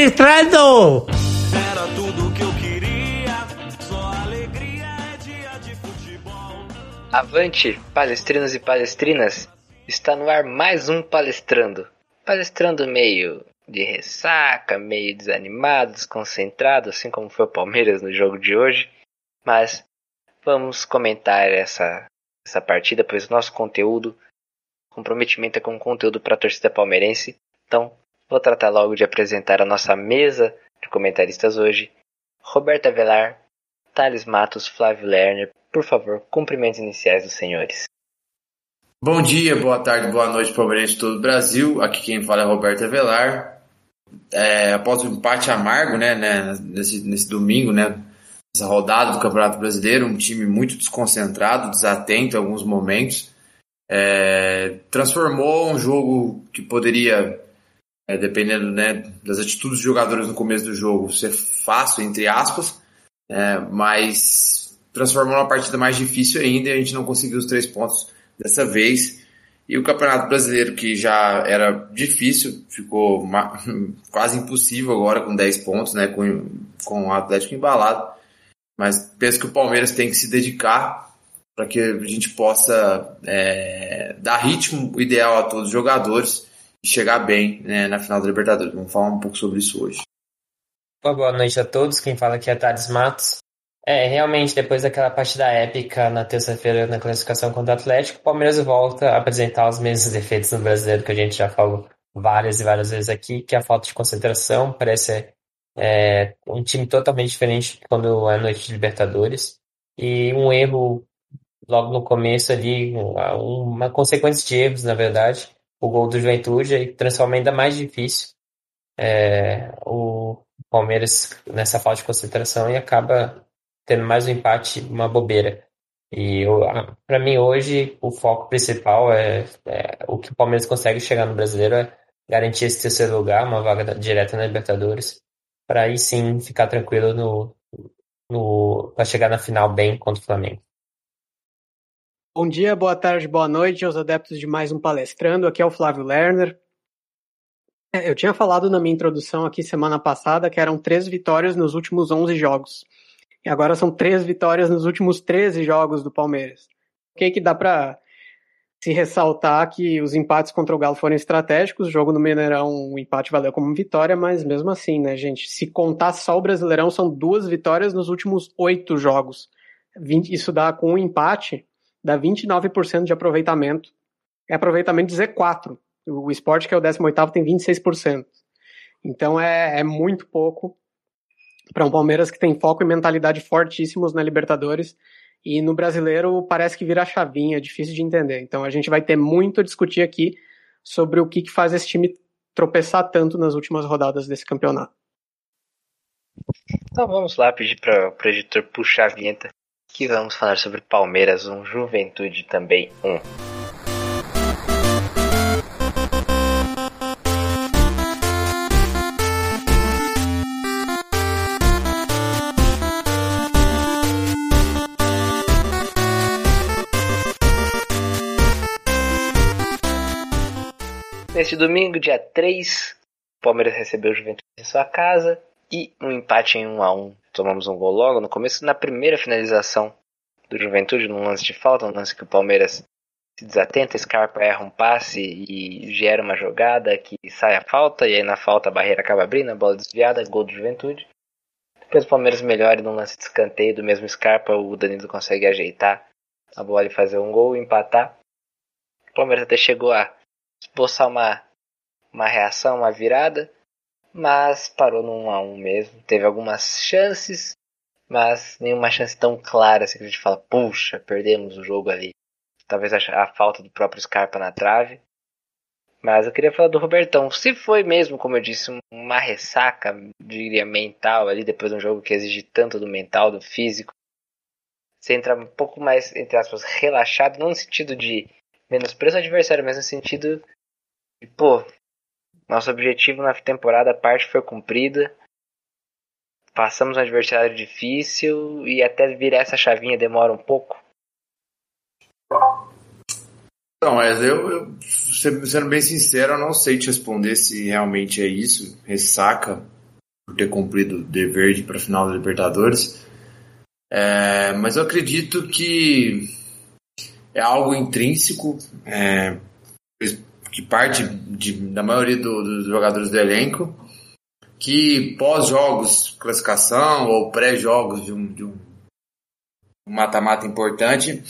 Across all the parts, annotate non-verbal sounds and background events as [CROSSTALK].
palestrando! Era tudo que eu queria, só alegria é dia de futebol. Avante, palestrinos e palestrinas! Está no ar mais um palestrando. Palestrando meio de ressaca, meio desanimado, desconcentrado, assim como foi o Palmeiras no jogo de hoje. Mas vamos comentar essa, essa partida, pois o nosso conteúdo, comprometimento é com conteúdo para a torcida palmeirense. Então, vou tratar logo de apresentar a nossa mesa de comentaristas hoje. Roberta Velar, Thales Matos, Flávio Lerner, por favor, cumprimentos iniciais dos senhores. Bom dia, boa tarde, boa noite, palmeirense de todo o Brasil. Aqui quem fala é Roberto Avelar. É, após o empate amargo, né, né, nesse, nesse domingo, né, essa rodada do Campeonato Brasileiro, um time muito desconcentrado, desatento em alguns momentos, é, transformou um jogo que poderia, é, dependendo né, das atitudes dos jogadores no começo do jogo, ser fácil, entre aspas, é, mas transformou uma partida mais difícil ainda e a gente não conseguiu os três pontos dessa vez. E o Campeonato Brasileiro, que já era difícil, ficou [LAUGHS] quase impossível agora com 10 pontos, né, com, com o Atlético embalado. Mas penso que o Palmeiras tem que se dedicar para que a gente possa é, dar ritmo ideal a todos os jogadores chegar bem né, na final da Libertadores. Vamos falar um pouco sobre isso hoje. Boa noite a todos. Quem fala aqui é Thales Matos. É, realmente, depois daquela partida épica na terça-feira na classificação contra o Atlético, o Palmeiras volta a apresentar os mesmos defeitos no brasileiro que a gente já falou várias e várias vezes aqui, que é a falta de concentração, parece é, um time totalmente diferente quando é noite de Libertadores, e um erro logo no começo ali, uma consequência de erros, na verdade, o gol do Juventude, e transforma ainda mais difícil é, o Palmeiras nessa falta de concentração e acaba tendo mais um empate, uma bobeira. E para mim hoje o foco principal é, é, o que o Palmeiras consegue chegar no Brasileiro é garantir esse terceiro lugar, uma vaga direta na Libertadores, para aí sim ficar tranquilo no, no para chegar na final bem contra o Flamengo. Bom dia, boa tarde, boa noite aos adeptos de mais um palestrando. Aqui é o Flávio Lerner. É, eu tinha falado na minha introdução aqui semana passada que eram três vitórias nos últimos 11 jogos. E agora são três vitórias nos últimos 13 jogos do Palmeiras. O que, que dá para se ressaltar que os empates contra o Galo foram estratégicos, o jogo no Mineirão, o empate valeu como vitória, mas mesmo assim, né, gente, se contar só o Brasileirão, são duas vitórias nos últimos oito jogos. Isso dá, com um empate, dá 29% de aproveitamento. É aproveitamento de Z4. O esporte, que é o 18º, tem 26%. Então é, é muito pouco para um Palmeiras que tem foco e mentalidade fortíssimos na Libertadores. E no brasileiro parece que vira chavinha, é difícil de entender. Então a gente vai ter muito a discutir aqui sobre o que, que faz esse time tropeçar tanto nas últimas rodadas desse campeonato. Então vamos lá pedir para o editor puxar a vinheta que vamos falar sobre Palmeiras 1, Juventude também 1. Neste domingo, dia 3, o Palmeiras recebeu o Juventude em sua casa e um empate em 1 a 1 Tomamos um gol logo no começo, na primeira finalização do Juventude, num lance de falta, um lance que o Palmeiras se desatenta, Scarpa erra um passe e gera uma jogada que sai a falta, e aí na falta a barreira acaba abrindo, a bola desviada, gol do Juventude. Depois o Palmeiras melhora num lance de escanteio do mesmo Scarpa, o Danilo consegue ajeitar a bola e fazer um gol, empatar. O Palmeiras até chegou a esboçar uma, uma reação, uma virada, mas parou no 1 a 1 mesmo. Teve algumas chances, mas nenhuma chance tão clara assim que a gente fala, puxa, perdemos o jogo ali. Talvez a, falta do próprio Scarpa na trave. Mas eu queria falar do Robertão. Se foi mesmo, como eu disse, uma ressaca, diria, mental ali, depois de um jogo que exige tanto do mental, do físico, você entra um pouco mais, entre aspas, relaxado, não no sentido de menosprezo ao adversário, mas no sentido de, pô, nosso objetivo na temporada, a parte foi cumprida. Passamos um adversário difícil e até virar essa chavinha demora um pouco. Não, mas eu, eu, sendo bem sincero, eu não sei te responder se realmente é isso, ressaca. por ter cumprido o dever para a final da Libertadores. É, mas eu acredito que é algo intrínseco, é, que parte de, da maioria do, dos jogadores do elenco, que pós-jogos, classificação ou pré-jogos de um, um mata-mata importante,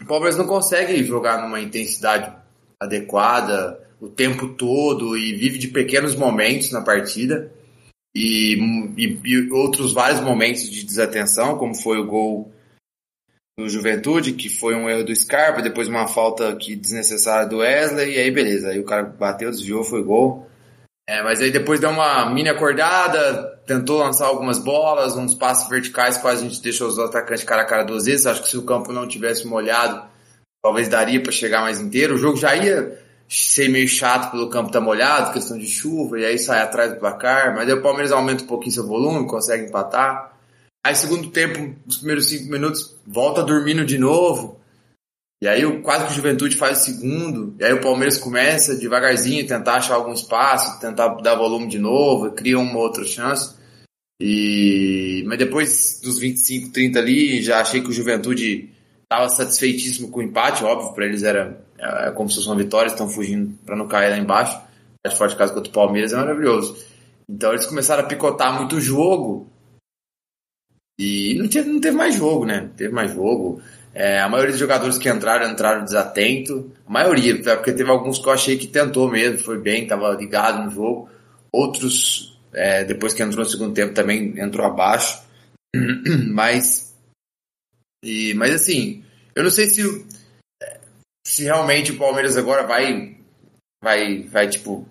o Palmeiras não consegue jogar numa intensidade adequada o tempo todo e vive de pequenos momentos na partida e, e, e outros vários momentos de desatenção, como foi o gol do Juventude, que foi um erro do Scarpa, depois uma falta que desnecessária do Wesley, e aí beleza, aí o cara bateu, desviou, foi gol. É, mas aí depois deu uma mini acordada, tentou lançar algumas bolas, uns passos verticais, quase a gente deixou os atacantes cara a cara duas vezes. Acho que se o campo não tivesse molhado, talvez daria para chegar mais inteiro. O jogo já ia ser meio chato pelo campo tá molhado, questão de chuva, e aí sai atrás do placar. Mas aí o Palmeiras aumenta um pouquinho seu volume, consegue empatar. Aí segundo tempo, os primeiros cinco minutos, volta dormindo de novo. E aí quase que o Juventude faz o segundo, e aí o Palmeiras começa devagarzinho tentar achar algum espaço, tentar dar volume de novo, cria uma outra chance. E mas depois dos 25, 30 ali, já achei que o Juventude estava satisfeitíssimo com o empate, óbvio, para eles era, era como se fosse uma vitória, estão fugindo para não cair lá embaixo. De forte caso contra o Palmeiras é maravilhoso. Então eles começaram a picotar muito o jogo. E não teve, não teve mais jogo, né? Não teve mais jogo. É, a maioria dos jogadores que entraram, entraram desatento. A maioria, porque teve alguns que eu achei que tentou mesmo, foi bem, estava ligado no jogo. Outros, é, depois que entrou no segundo tempo, também entrou abaixo. [CLEARS THROAT] Mas, e, mas assim, eu não sei se, se realmente o Palmeiras agora vai, vai, vai tipo,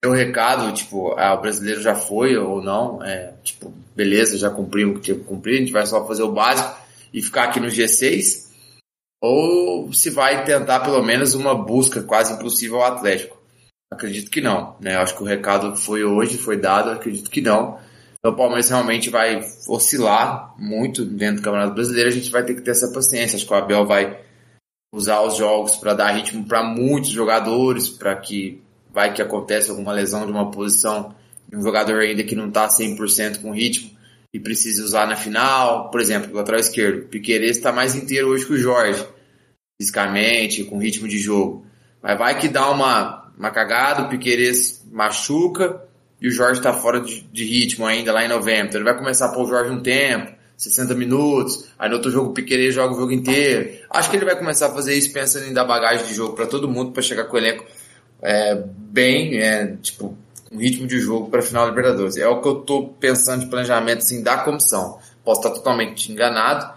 ter o um recado, tipo, ah, o brasileiro já foi ou não. É, tipo, beleza, já cumprimos o que tinha que cumprir, a gente vai só fazer o básico e ficar aqui no G6, ou se vai tentar pelo menos uma busca quase impossível ao Atlético. Acredito que não, né? Acho que o recado foi hoje, foi dado, acredito que não. Então o Palmeiras realmente vai oscilar muito dentro do Campeonato Brasileiro, a gente vai ter que ter essa paciência. Acho que o Abel vai usar os jogos para dar ritmo para muitos jogadores, para que vai que acontece alguma lesão de uma posição um jogador ainda que não está 100% com ritmo e precise usar na final. Por exemplo, o lateral esquerdo. Piqueires está mais inteiro hoje que o Jorge, fisicamente, com ritmo de jogo. Mas vai que dá uma, uma cagada, o Piqueires machuca e o Jorge está fora de, de, ritmo ainda lá em novembro. Então ele vai começar a pôr o Jorge um tempo, 60 minutos, aí no outro jogo o Piqueires joga o jogo inteiro. Acho que ele vai começar a fazer isso pensando em dar bagagem de jogo para todo mundo para chegar com o elenco é, bem, é, tipo, um ritmo de jogo para a final da Libertadores. É o que eu estou pensando de planejamento assim, da comissão. Posso estar totalmente enganado,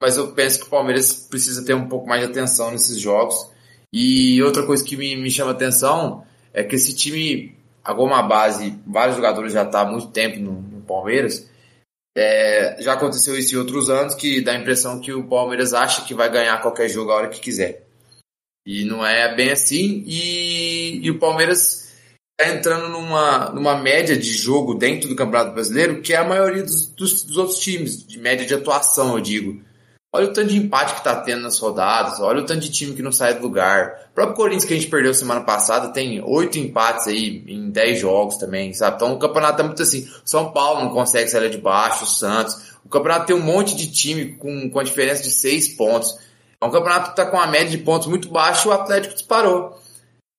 mas eu penso que o Palmeiras precisa ter um pouco mais de atenção nesses jogos. E outra coisa que me, me chama atenção é que esse time, alguma base, vários jogadores já estão tá há muito tempo no, no Palmeiras. É, já aconteceu isso em outros anos, que dá a impressão que o Palmeiras acha que vai ganhar qualquer jogo a hora que quiser. E não é bem assim. E, e o Palmeiras está entrando numa, numa média de jogo dentro do Campeonato Brasileiro que é a maioria dos, dos, dos outros times, de média de atuação, eu digo. Olha o tanto de empate que está tendo nas rodadas, olha o tanto de time que não sai do lugar. O próprio Corinthians que a gente perdeu semana passada tem oito empates aí em dez jogos também, sabe? Então o campeonato é muito assim. São Paulo não consegue sair de baixo, o Santos. O campeonato tem um monte de time com, com a diferença de seis pontos. É um campeonato que está com uma média de pontos muito baixa e o Atlético disparou.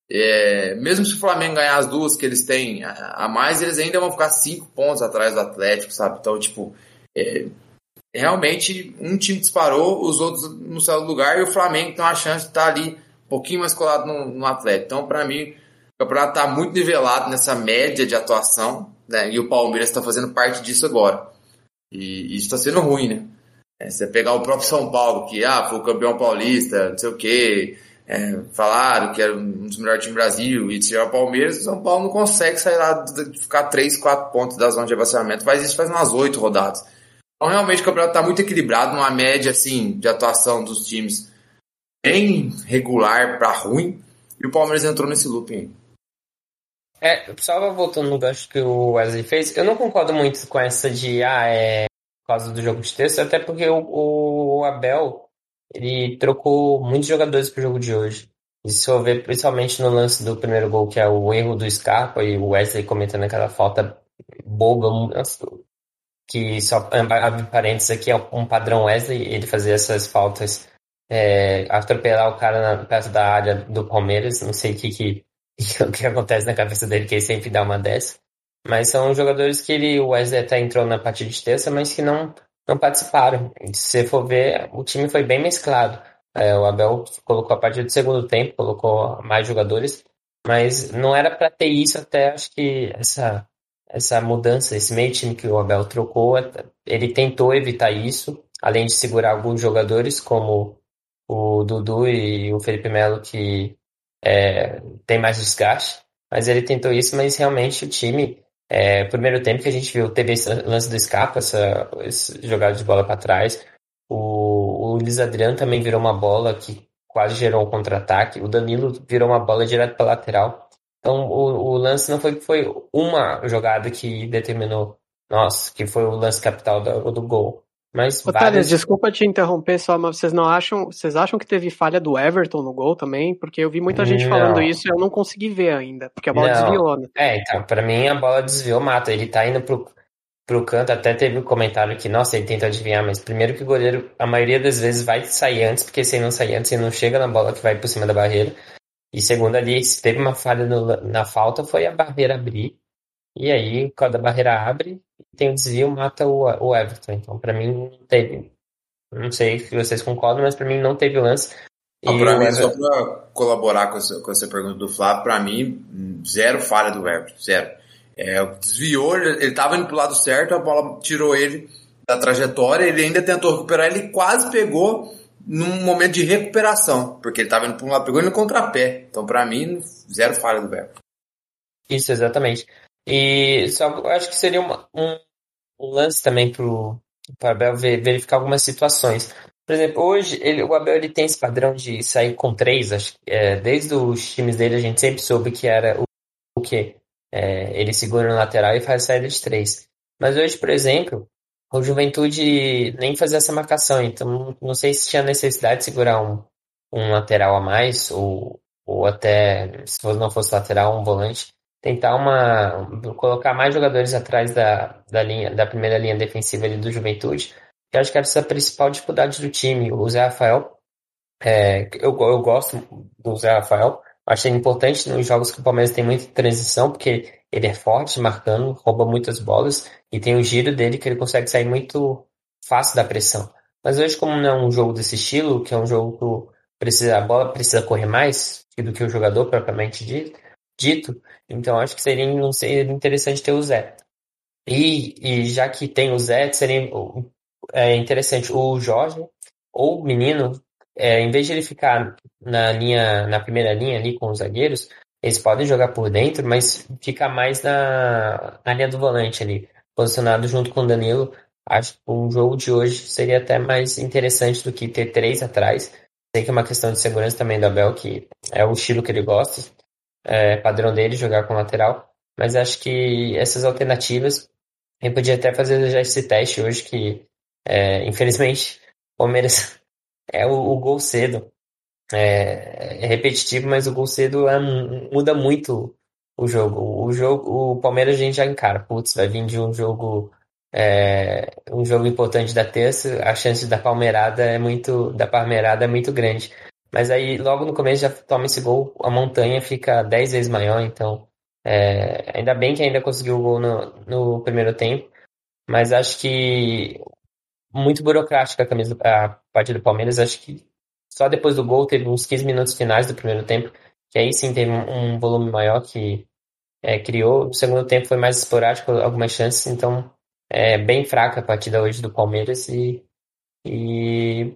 É, mesmo se o Flamengo ganhar as duas que eles têm a, mais, eles ainda vão ficar cinco pontos atrás do Atlético, sabe? Então, tipo, é, realmente um time disparou, os outros no seu lugar e o Flamengo tem uma chance de estar ali um pouquinho mais colado no, no Atlético. Então, para mim, o campeonato está muito nivelado nessa média de atuação, né? E o Palmeiras está fazendo parte disso agora. E, e isso está sendo ruim, né? É, você pegar o próprio São Paulo, que ah, foi o campeão paulista, não sei o quê é, falaram que era um dos melhores times do Brasil e tirar o Palmeiras, o São Paulo não consegue sair lá ficar 3, 4 pontos da zona de avançamento, faz isso faz umas 8 rodadas. Então realmente o campeonato está muito equilibrado, numa média assim de atuação dos times bem regular para ruim, e o Palmeiras entrou nesse looping É, só voltando no gancho que o Wesley fez, eu não concordo muito com essa de, ah, é por causa do jogo de texto, até porque o, o Abel ele trocou muitos jogadores pro jogo de hoje. E se for ver, principalmente no lance do primeiro gol, que é o erro do Scarpa e o Wesley cometendo aquela falta boba, que só abre parênteses aqui, é um padrão Wesley, ele fazer essas faltas, é, atropelar o cara na, perto da área do Palmeiras, não sei o que, que, [LAUGHS] que acontece na cabeça dele, que ele sempre dá uma dessa. Mas são jogadores que ele, o Wesley até entrou na partida de terça, mas que não, não participaram. Se você for ver, o time foi bem mesclado. É, o Abel colocou a partir do segundo tempo, colocou mais jogadores, mas não era para ter isso até acho que essa essa mudança, esse meio time que o Abel trocou, ele tentou evitar isso, além de segurar alguns jogadores como o Dudu e o Felipe Melo que é, tem mais desgaste, mas ele tentou isso, mas realmente o time é, primeiro tempo que a gente viu, teve esse lance do escapa, essa, esse jogada de bola para trás. O, o Luiz Adriano também virou uma bola que quase gerou um contra-ataque. O Danilo virou uma bola direto para lateral. Então o, o lance não foi foi uma jogada que determinou, nossa, que foi o lance capital do, do gol. Mas Otávio, várias... desculpa te interromper só, mas vocês não acham, vocês acham que teve falha do Everton no gol também? Porque eu vi muita gente não. falando isso e eu não consegui ver ainda, porque a bola não. desviou, né? É, então, pra mim a bola desviou, mata. Ele tá indo pro, pro canto, até teve um comentário que, nossa, ele tenta adivinhar, mas primeiro que o goleiro, a maioria das vezes vai sair antes, porque se ele não sair antes, ele não chega na bola que vai por cima da barreira. E segundo ali, se teve uma falha no, na falta, foi a barreira abrir. E aí, quando a barreira abre, tem o desvio, mata o, o Everton. Então, para mim, não teve. Não sei se vocês concordam, mas para mim não teve lance. Ah, para mim, Everton... só para colaborar com essa, com essa pergunta do Flávio, para mim, zero falha do Everton, zero. É, desviou, ele estava indo pro lado certo, a bola tirou ele da trajetória, ele ainda tentou recuperar, ele quase pegou num momento de recuperação, porque ele estava indo para um lado, pegou ele no contrapé. Então, para mim, zero falha do Everton. Isso, exatamente. E só eu acho que seria uma, um, um, lance também pro, pro Abel verificar algumas situações. Por exemplo, hoje ele, o Abel ele tem esse padrão de sair com três. Acho, é, desde os times dele a gente sempre soube que era o, o que é, ele segura no lateral e faz saída de três. Mas hoje, por exemplo, o Juventude nem fazia essa marcação, então não sei se tinha necessidade de segurar um, um lateral a mais ou, ou até se não fosse lateral um volante tentar uma colocar mais jogadores atrás da, da linha da primeira linha defensiva ali do Juventude. Que acho que essa é a principal dificuldade do time o Zé Rafael. É, eu, eu gosto do Zé Rafael. Acho importante nos jogos que o Palmeiras tem muita transição porque ele é forte marcando rouba muitas bolas e tem o giro dele que ele consegue sair muito fácil da pressão. Mas hoje como não é um jogo desse estilo que é um jogo que precisa a bola precisa correr mais do que o jogador propriamente dito dito, então acho que seria, não seria interessante ter o Zé. E, e já que tem o Zé, seria é interessante o Jorge ou o menino, é, em vez de ele ficar na linha, na primeira linha ali com os zagueiros, eles podem jogar por dentro, mas ficar mais na, na linha do volante ali, posicionado junto com o Danilo. Acho que um jogo de hoje seria até mais interessante do que ter três atrás. Sei que é uma questão de segurança também do Abel, que é o estilo que ele gosta é, padrão dele jogar com lateral, mas acho que essas alternativas, gente podia até fazer já esse teste hoje, que é, infelizmente o Palmeiras [LAUGHS] é o, o gol cedo. É, é, repetitivo, mas o gol cedo é, muda muito o jogo. O jogo, o Palmeiras a gente já encara, putz, vai vir de um jogo é, um jogo importante da terça, a chance da palmeirada é muito da palmeirada é muito grande. Mas aí, logo no começo, já toma esse gol, a montanha fica 10 vezes maior, então. É, ainda bem que ainda conseguiu o gol no, no primeiro tempo, mas acho que muito burocrática a, camisa, a do Palmeiras. Acho que só depois do gol teve uns 15 minutos finais do primeiro tempo, que aí sim teve um, um volume maior que é, criou. O segundo tempo foi mais esporádico, algumas chances, então é bem fraca a partida hoje do Palmeiras e, e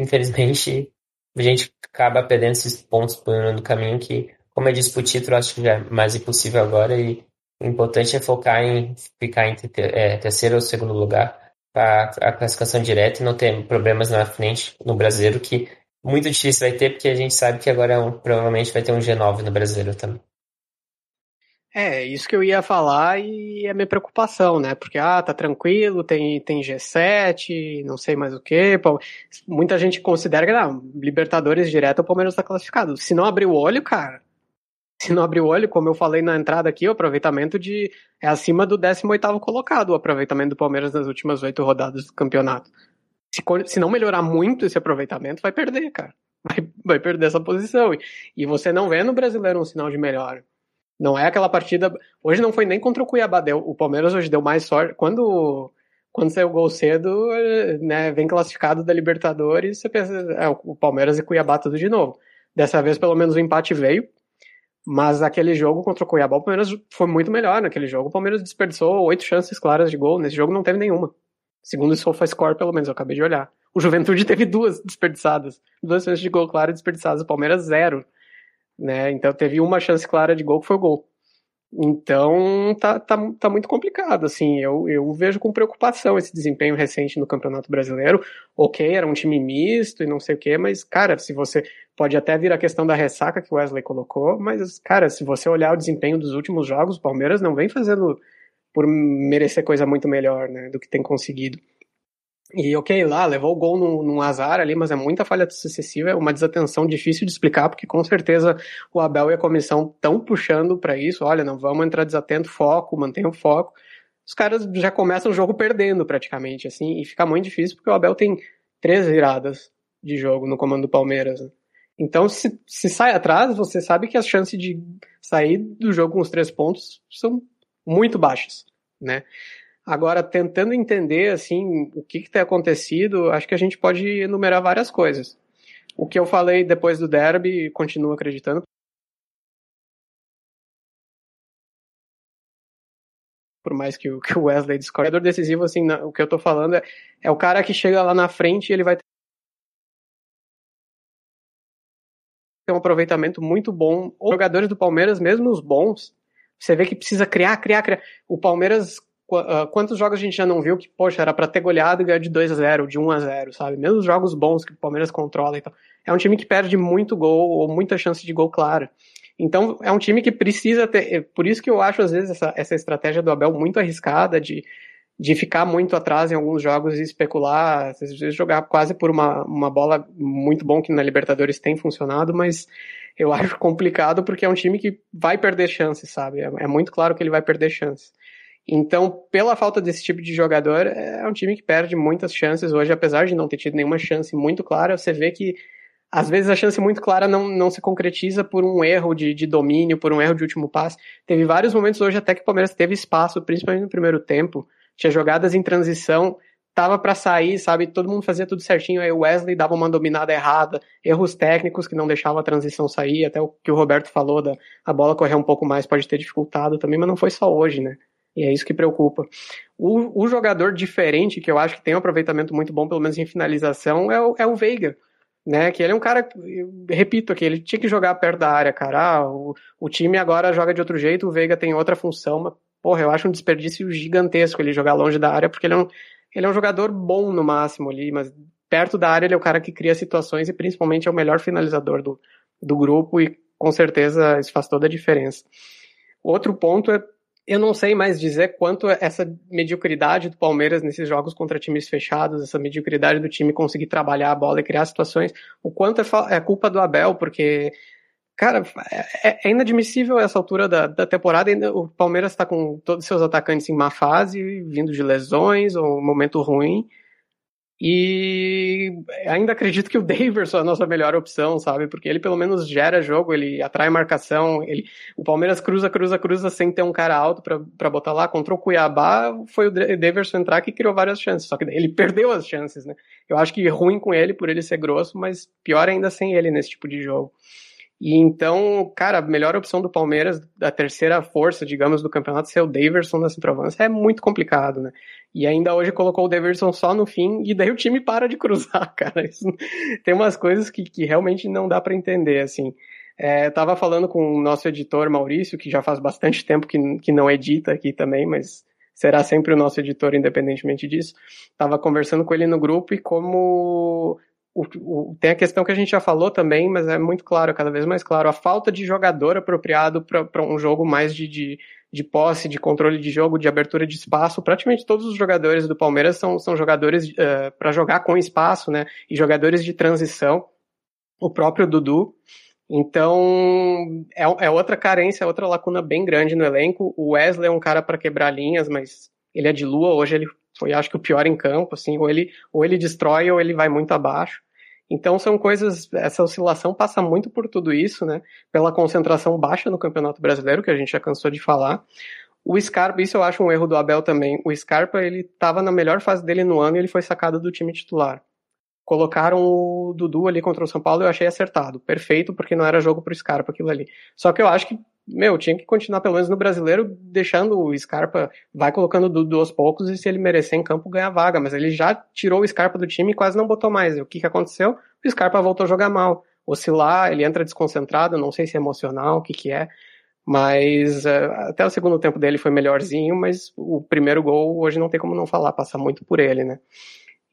infelizmente a gente acaba perdendo esses pontos no caminho que, como eu disse pro título, acho que já é mais impossível agora e o importante é focar em ficar em é, terceiro ou segundo lugar para a classificação direta e não ter problemas na frente no brasileiro, que muito difícil vai ter, porque a gente sabe que agora é um, provavelmente vai ter um G9 no brasileiro também. É, isso que eu ia falar e é minha preocupação, né? Porque, ah, tá tranquilo, tem, tem G7, não sei mais o que. Muita gente considera que, não, Libertadores direto, o Palmeiras tá classificado. Se não abrir o olho, cara, se não abrir o olho, como eu falei na entrada aqui, o aproveitamento de é acima do 18º colocado, o aproveitamento do Palmeiras nas últimas oito rodadas do campeonato. Se, se não melhorar muito esse aproveitamento, vai perder, cara. Vai, vai perder essa posição. E, e você não vê no brasileiro um sinal de melhora. Não é aquela partida. Hoje não foi nem contra o Cuiabá. Deu, o Palmeiras hoje deu mais sorte. Quando, quando saiu o gol cedo, né, vem classificado da Libertadores, você pensa, é, o Palmeiras e Cuiabá tudo de novo. Dessa vez, pelo menos, o empate veio. Mas aquele jogo contra o Cuiabá, o Palmeiras foi muito melhor naquele jogo. O Palmeiras desperdiçou oito chances claras de gol. Nesse jogo não teve nenhuma. Segundo o SofaScore, pelo menos, eu acabei de olhar. O Juventude [LAUGHS] teve duas desperdiçadas. Duas chances de gol claro desperdiçadas. O Palmeiras, zero. Né? Então teve uma chance clara de gol que foi o gol. Então tá, tá, tá muito complicado, assim, eu, eu vejo com preocupação esse desempenho recente no Campeonato Brasileiro. Ok, era um time misto e não sei o que, mas, cara, se você pode até vir a questão da ressaca que o Wesley colocou, mas, cara, se você olhar o desempenho dos últimos jogos, o Palmeiras não vem fazendo por merecer coisa muito melhor, né, do que tem conseguido. E ok, lá, levou o gol num, num, azar ali, mas é muita falha sucessiva, é uma desatenção difícil de explicar, porque com certeza o Abel e a comissão estão puxando para isso. Olha, não vamos entrar desatento, foco, mantenha o foco. Os caras já começam o jogo perdendo praticamente, assim, e fica muito difícil porque o Abel tem três viradas de jogo no comando do Palmeiras. Né? Então, se, se sai atrás, você sabe que as chances de sair do jogo com os três pontos são muito baixas, né? Agora, tentando entender assim o que, que tem acontecido, acho que a gente pode enumerar várias coisas. O que eu falei depois do derby, continuo acreditando. Por mais que o, Wesley discorde. O decisivo, assim, o que eu tô falando é, é o cara que chega lá na frente e ele vai ter um aproveitamento muito bom. Os jogadores do Palmeiras, mesmo os bons, você vê que precisa criar, criar, criar. O Palmeiras quantos jogos a gente já não viu que, poxa, era para ter goleado e ganhar de 2 a 0 de 1 a 0 sabe? Mesmo os jogos bons que o Palmeiras controla e tal. É um time que perde muito gol ou muita chance de gol clara. Então, é um time que precisa ter. É por isso que eu acho, às vezes, essa, essa estratégia do Abel muito arriscada de, de ficar muito atrás em alguns jogos e especular, às vezes jogar quase por uma, uma bola muito bom que na Libertadores tem funcionado, mas eu [LAUGHS] acho complicado porque é um time que vai perder chances, sabe? É, é muito claro que ele vai perder chances. Então, pela falta desse tipo de jogador, é um time que perde muitas chances hoje, apesar de não ter tido nenhuma chance muito clara. Você vê que às vezes a chance muito clara não, não se concretiza por um erro de, de domínio, por um erro de último passe. Teve vários momentos hoje até que o Palmeiras teve espaço, principalmente no primeiro tempo. Tinha jogadas em transição, tava para sair, sabe? Todo mundo fazia tudo certinho. Aí o Wesley dava uma dominada errada, erros técnicos que não deixavam a transição sair. Até o que o Roberto falou da a bola correr um pouco mais pode ter dificultado também, mas não foi só hoje, né? E é isso que preocupa. O, o jogador diferente, que eu acho que tem um aproveitamento muito bom, pelo menos em finalização, é o, é o Veiga. Né, que ele é um cara, repito aqui, ele tinha que jogar perto da área, cara. Ah, o, o time agora joga de outro jeito, o Veiga tem outra função, mas, porra, eu acho um desperdício gigantesco ele jogar longe da área, porque ele é um, ele é um jogador bom no máximo ali, mas perto da área ele é o cara que cria situações e principalmente é o melhor finalizador do, do grupo e com certeza isso faz toda a diferença. Outro ponto é eu não sei mais dizer quanto essa mediocridade do Palmeiras nesses jogos contra times fechados, essa mediocridade do time conseguir trabalhar a bola e criar situações, o quanto é, é culpa do Abel, porque, cara, é, é inadmissível essa altura da, da temporada. Ainda, o Palmeiras está com todos os seus atacantes em má fase, vindo de lesões ou um momento ruim. E ainda acredito que o Daverson é a nossa melhor opção, sabe? Porque ele pelo menos gera jogo, ele atrai marcação. Ele... O Palmeiras cruza, cruza, cruza sem ter um cara alto para botar lá. Contra o Cuiabá foi o Daverson entrar que criou várias chances. Só que ele perdeu as chances, né? Eu acho que ruim com ele por ele ser grosso, mas pior ainda sem ele nesse tipo de jogo. E então, cara, a melhor opção do Palmeiras, da terceira força, digamos, do campeonato, ser o Daverson na centroavança, é muito complicado, né? E ainda hoje colocou o Daverson só no fim, e daí o time para de [LAUGHS] cruzar, cara. Isso, tem umas coisas que, que realmente não dá para entender, assim. É, eu tava falando com o nosso editor Maurício, que já faz bastante tempo que, que não edita aqui também, mas será sempre o nosso editor independentemente disso. Tava conversando com ele no grupo e como o, o, tem a questão que a gente já falou também, mas é muito claro, cada vez mais claro, a falta de jogador apropriado para um jogo mais de, de, de, posse, de controle de jogo, de abertura de espaço. Praticamente todos os jogadores do Palmeiras são, são jogadores uh, eh, para jogar com espaço, né? E jogadores de transição. O próprio Dudu, Então, é, é outra carência, é outra lacuna bem grande no elenco. O Wesley é um cara para quebrar linhas, mas ele é de lua, hoje ele foi, acho que, o pior em campo, assim, ou ele, ou ele destrói ou ele vai muito abaixo. Então são coisas, essa oscilação passa muito por tudo isso, né? Pela concentração baixa no Campeonato Brasileiro, que a gente já cansou de falar. O Scarpa, isso eu acho um erro do Abel também. O Scarpa, ele estava na melhor fase dele no ano e ele foi sacado do time titular. Colocaram o Dudu ali contra o São Paulo eu achei acertado. Perfeito, porque não era jogo pro Scarpa aquilo ali. Só que eu acho que, meu, tinha que continuar pelo menos no brasileiro, deixando o Scarpa, vai colocando o Dudu aos poucos e se ele merecer em campo ganhar vaga. Mas ele já tirou o Scarpa do time e quase não botou mais. E o que, que aconteceu? O Scarpa voltou a jogar mal. Oscilar, ele entra desconcentrado, não sei se é emocional, o que que é. Mas uh, até o segundo tempo dele foi melhorzinho, mas o primeiro gol hoje não tem como não falar, passa muito por ele, né?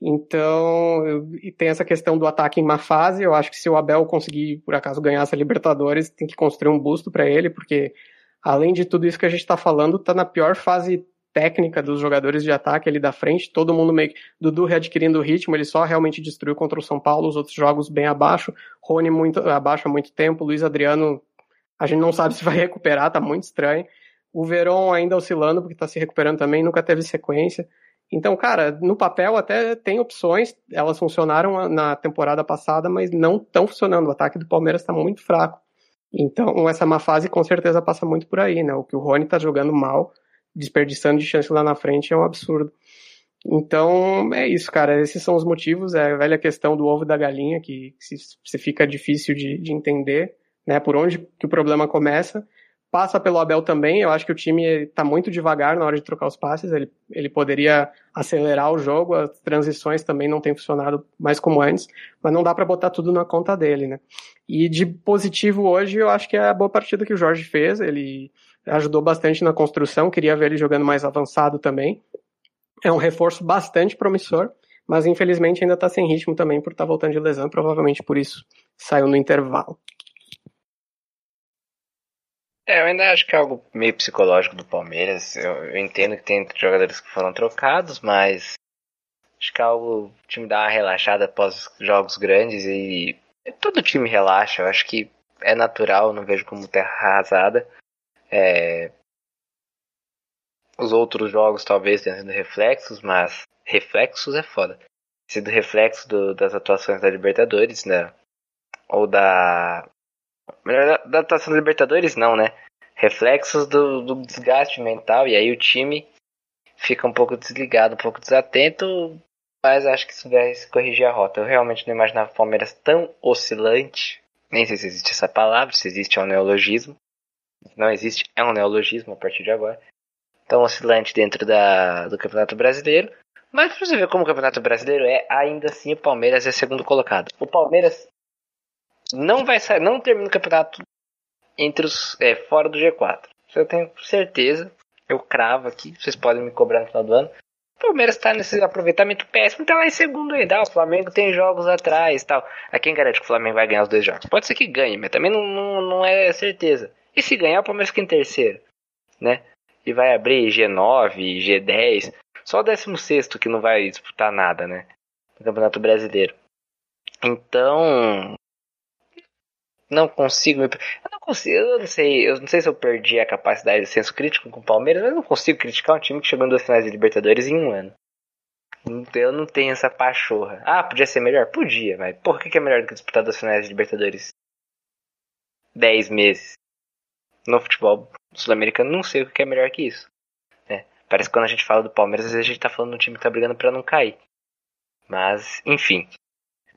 Então, eu, e tem essa questão do ataque em má fase. Eu acho que se o Abel conseguir, por acaso, ganhar essa Libertadores, tem que construir um busto para ele, porque além de tudo isso que a gente está falando, tá na pior fase técnica dos jogadores de ataque ali da frente. Todo mundo meio. Dudu readquirindo o ritmo, ele só realmente destruiu contra o São Paulo, os outros jogos bem abaixo. Rony muito abaixo há muito tempo. Luiz Adriano, a gente não sabe se vai recuperar, tá muito estranho. O Verón ainda oscilando, porque tá se recuperando também, nunca teve sequência. Então, cara, no papel até tem opções, elas funcionaram na temporada passada, mas não estão funcionando. O ataque do Palmeiras está muito fraco. Então, essa má fase com certeza passa muito por aí, né? O que o Rony tá jogando mal, desperdiçando de chance lá na frente, é um absurdo. Então, é isso, cara. Esses são os motivos. É a velha questão do ovo da galinha, que se, se fica difícil de, de entender, né? Por onde que o problema começa passa pelo Abel também. Eu acho que o time está muito devagar na hora de trocar os passes. Ele, ele poderia acelerar o jogo. As transições também não têm funcionado mais como antes, mas não dá para botar tudo na conta dele, né? E de positivo hoje, eu acho que é a boa partida que o Jorge fez. Ele ajudou bastante na construção. Queria ver ele jogando mais avançado também. É um reforço bastante promissor, mas infelizmente ainda está sem ritmo também por estar tá voltando de lesão. Provavelmente por isso saiu no intervalo. É, eu ainda acho que é algo meio psicológico do Palmeiras. Eu, eu entendo que tem jogadores que foram trocados, mas acho que é algo. O time dá uma relaxada após jogos grandes e todo time relaxa. Eu acho que é natural, não vejo como terra arrasada. É, os outros jogos talvez tenham sido reflexos, mas reflexos é foda. Sido reflexo do, das atuações da Libertadores, né? Ou da Melhor da, da Libertadores, não, né? Reflexos do, do desgaste mental, e aí o time fica um pouco desligado, um pouco desatento, mas acho que isso vai se corrigir a rota. Eu realmente não imaginava o Palmeiras tão oscilante. Nem sei se existe essa palavra, se existe é um neologismo. Não existe, é um neologismo a partir de agora. Tão oscilante dentro da, do Campeonato Brasileiro. Mas pra você ver como o Campeonato Brasileiro é, ainda assim o Palmeiras é segundo colocado. O Palmeiras não vai sair, não termina o campeonato entre os é, fora do G4. Isso eu tenho certeza. Eu cravo aqui, vocês podem me cobrar no final do ano. O Palmeiras está nesse aproveitamento péssimo, tá lá em segundo ainda. O Flamengo tem jogos atrás tal. A quem garante que o Flamengo vai ganhar os dois jogos? Pode ser que ganhe, mas também não, não, não é certeza. E se ganhar, o Palmeiras fica em terceiro, né? E vai abrir G9, G10. Só o 16 que não vai disputar nada, né? No Campeonato Brasileiro. Então, não consigo. Eu não consigo, eu não sei, eu não sei se eu perdi a capacidade de senso crítico com o Palmeiras, mas eu não consigo criticar um time que chegou em duas finais de Libertadores em um ano. Eu não tenho essa pachorra. Ah, podia ser melhor? Podia, mas por que, que é melhor do que disputar duas finais de Libertadores? Dez meses. No futebol sul-americano, não sei o que é melhor que isso. É, parece que quando a gente fala do Palmeiras, às vezes a gente tá falando do time que tá brigando para não cair. Mas, enfim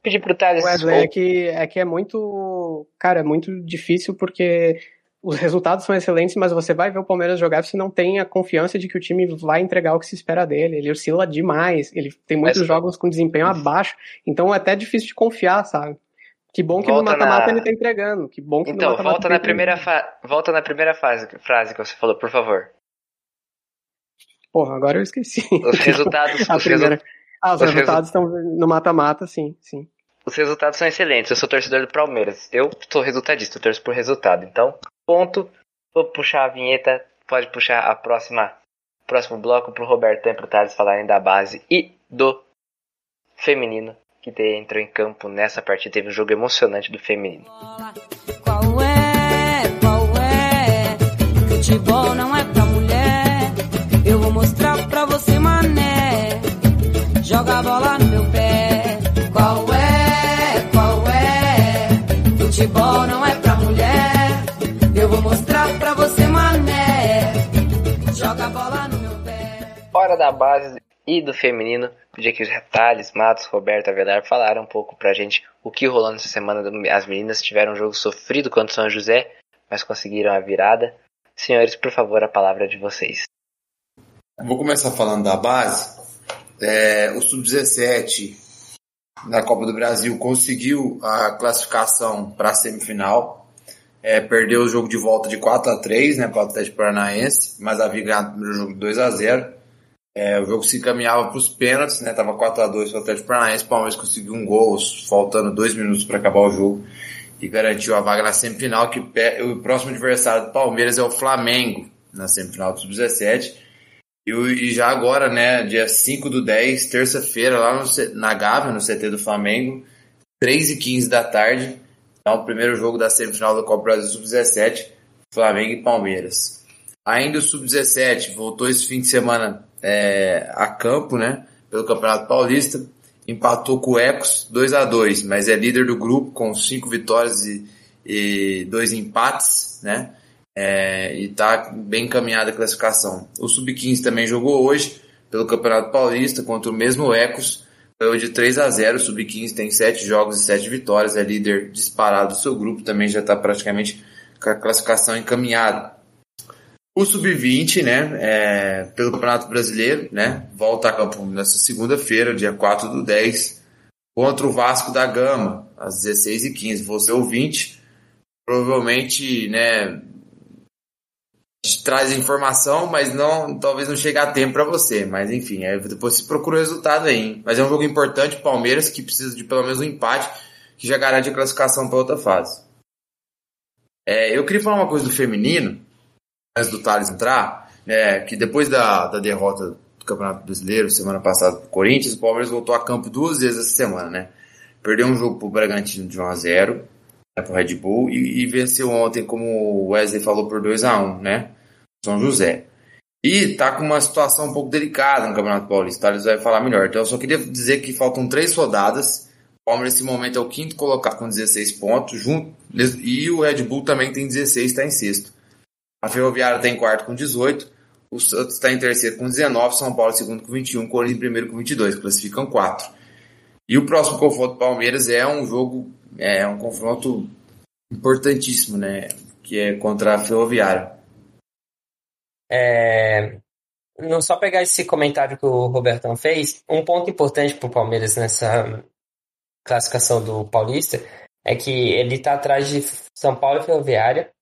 pedir pro Thales. Wesley, é que, é que é muito. Cara, é muito difícil porque os resultados são excelentes, mas você vai ver o Palmeiras jogar e você não tem a confiança de que o time vai entregar o que se espera dele. Ele oscila demais, ele tem muitos mas, jogos com desempenho abaixo, então é até difícil de confiar, sabe? Que bom que volta no mata-mata na... ele tá entregando. Que bom que então, volta na primeira fa... volta na primeira fase, frase que você falou, por favor. Porra, agora eu esqueci. Os resultados. [LAUGHS] os, resu... ah, os, os resultados resu... estão no mata-mata, sim, sim os resultados são excelentes. Eu sou torcedor do Palmeiras. Eu sou resultadista, eu torço por resultado. Então, ponto. Vou puxar a vinheta. Pode puxar a próxima, próximo bloco pro Roberto e pro Thales falarem da base e do feminino que entrou em campo nessa partida. Teve um jogo emocionante do feminino. Qual é? Qual é? Futebol não é pra da base e do feminino, pedir que os Thales, Matos, Roberto Avelar falaram um pouco pra gente o que rolou nessa semana. As meninas tiveram um jogo sofrido contra o São José, mas conseguiram a virada. Senhores, por favor, a palavra de vocês. Vou começar falando da base. É, o Sub-17 na Copa do Brasil conseguiu a classificação para a semifinal. É, perdeu o jogo de volta de 4 a 3 né, para o Atlético Paranaense, mas havia ganhado o primeiro jogo 2 a 0 é, o jogo se encaminhava para os pênaltis, né? Tava 4 a 2 para o Atlético Paranaense, o Palmeiras conseguiu um gol, faltando dois minutos para acabar o jogo e garantiu a vaga na semifinal, que o próximo adversário do Palmeiras é o Flamengo, na semifinal do Sub-17. E, e, já agora, né, dia 5 do 10, terça-feira, lá no, na Gávea, no CT do Flamengo, 3 e 15 da tarde, é o primeiro jogo da semifinal do Copa Brasil Sub-17, Flamengo e Palmeiras. Ainda o Sub-17 voltou esse fim de semana é, a campo, né? Pelo Campeonato Paulista. Empatou com o Ecos 2 a 2 mas é líder do grupo com cinco vitórias e, e dois empates, né? É, e tá bem encaminhada a classificação. O Sub-15 também jogou hoje pelo Campeonato Paulista contra o mesmo Ecos. Foi de 3 a 0 o Sub-15 tem 7 jogos e 7 vitórias, é líder disparado do seu grupo, também já está praticamente com a classificação encaminhada. O Sub-20, né, é, pelo Campeonato Brasileiro, né, volta a campo nessa segunda-feira, dia 4 do 10, contra o Vasco da Gama, às 16h15. Você ouvinte, provavelmente, né, traz informação, mas não, talvez não chegue a tempo para você. Mas enfim, é, depois se procura o resultado aí. Mas é um jogo importante, Palmeiras, que precisa de pelo menos um empate, que já garante a classificação para outra fase. É, eu queria falar uma coisa do feminino, antes do Thales entrar, é, que depois da, da derrota do Campeonato Brasileiro semana passada pro Corinthians, o Palmeiras voltou a campo duas vezes essa semana, né? Perdeu um jogo pro Bragantino de 1 a 0 né, pro Red Bull e, e, venceu ontem, como o Wesley falou, por 2 a 1 né? São José. E tá com uma situação um pouco delicada no Campeonato Paulista, Thales vai falar melhor. Então eu só queria dizer que faltam três rodadas. O Palmeiras nesse momento é o quinto colocado com 16 pontos, junto, e o Red Bull também tem 16, está em sexto. A Ferroviária está em quarto com 18. O Santos está em terceiro com 19. São Paulo em segundo com 21. Corinthians em primeiro com 22. Classificam quatro. E o próximo confronto do Palmeiras é um jogo, é um confronto importantíssimo, né? Que é contra a Ferroviária. É, não só pegar esse comentário que o Robertão fez, um ponto importante para o Palmeiras nessa classificação do Paulista é que ele está atrás de São Paulo e Ferroviária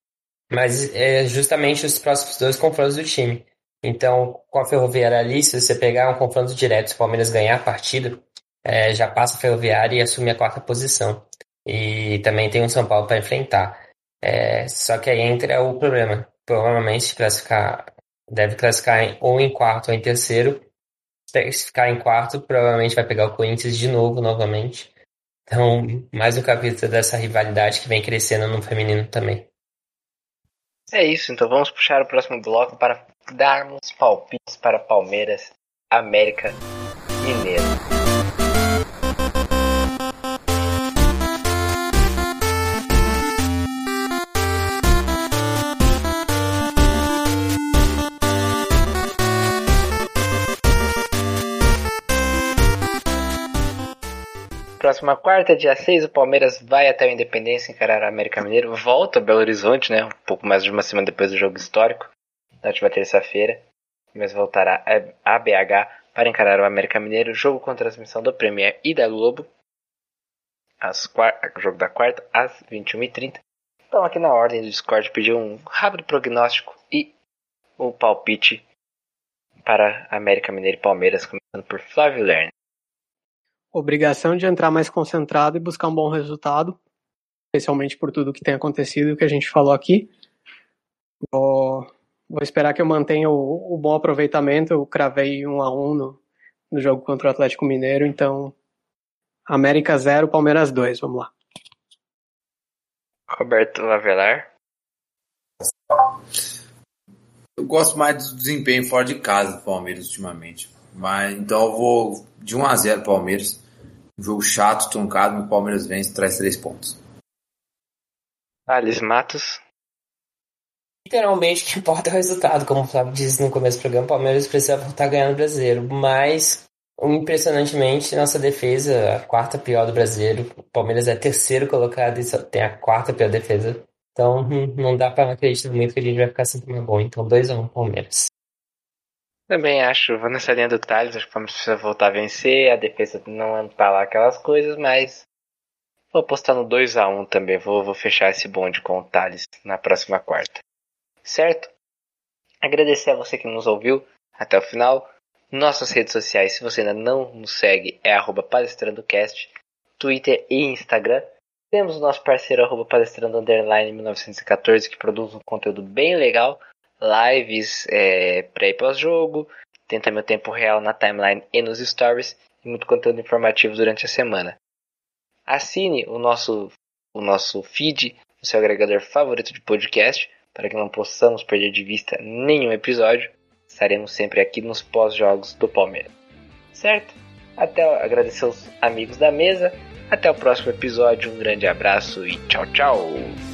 mas é justamente os próximos dois confrontos do time. Então, com a Ferroviária ali, se você pegar um confronto direto, se o Palmeiras ganhar a partida, é, já passa a Ferroviária e assume a quarta posição. E também tem o São Paulo para enfrentar. É, só que aí entra o problema. Provavelmente classificar, deve classificar em, ou em quarto ou em terceiro. Se ficar em quarto, provavelmente vai pegar o Corinthians de novo, novamente. Então, mais um capítulo dessa rivalidade que vem crescendo no feminino também. É isso, então vamos puxar o próximo bloco para darmos palpites para Palmeiras, América Mineiro. Próxima quarta, dia 6, o Palmeiras vai até o Independência encarar o América Mineiro. Volta ao Belo Horizonte, né? Um pouco mais de uma semana depois do jogo histórico, na última terça-feira. Mas voltará a BH para encarar o América Mineiro. Jogo com transmissão do Premier e da Globo. Às jogo da quarta, às 21h30. Então, aqui na ordem do Discord, pediu um rápido prognóstico e o palpite para América Mineiro e Palmeiras, começando por Flávio Lerner obrigação de entrar mais concentrado e buscar um bom resultado, especialmente por tudo que tem acontecido e que a gente falou aqui. Vou, vou esperar que eu mantenha o, o, bom aproveitamento. Eu cravei um a um no, no jogo contra o Atlético Mineiro, então América 0, Palmeiras 2, vamos lá. Roberto Avelar. Eu gosto mais do desempenho fora de casa do Palmeiras ultimamente. Mas, então eu vou de 1 a 0 Palmeiras. Um jogo chato, truncado, o Palmeiras vence traz três pontos. Alice Matos. Literalmente, o que importa é o resultado. Como o Flávio disse no começo do programa, o Palmeiras precisa voltar ganhando o brasileiro. Mas, impressionantemente, nossa defesa, a quarta pior do brasileiro. O Palmeiras é terceiro colocado e só tem a quarta pior defesa. Então, hum, não dá pra acreditar muito que a gente vai ficar sempre bom. Então, 2x1 Palmeiras. Também acho, vou nessa linha do Thales, acho que o Palmeiras precisa voltar a vencer, a defesa não tá lá aquelas coisas, mas vou apostar no 2 a 1 também, vou, vou fechar esse bonde com o Thales na próxima quarta. Certo? Agradecer a você que nos ouviu até o final. Nossas redes sociais, se você ainda não nos segue, é arroba palestrandocast, Twitter e Instagram. Temos o nosso parceiro arroba palestrando underline 1914 que produz um conteúdo bem legal lives é, pré e pós-jogo, tem também o tempo real na timeline e nos stories e muito conteúdo informativo durante a semana. Assine o nosso, o nosso feed no seu agregador favorito de podcast para que não possamos perder de vista nenhum episódio. Estaremos sempre aqui nos pós-jogos do Palmeiras. Certo? Até agradecer aos amigos da mesa. Até o próximo episódio. Um grande abraço e tchau, tchau.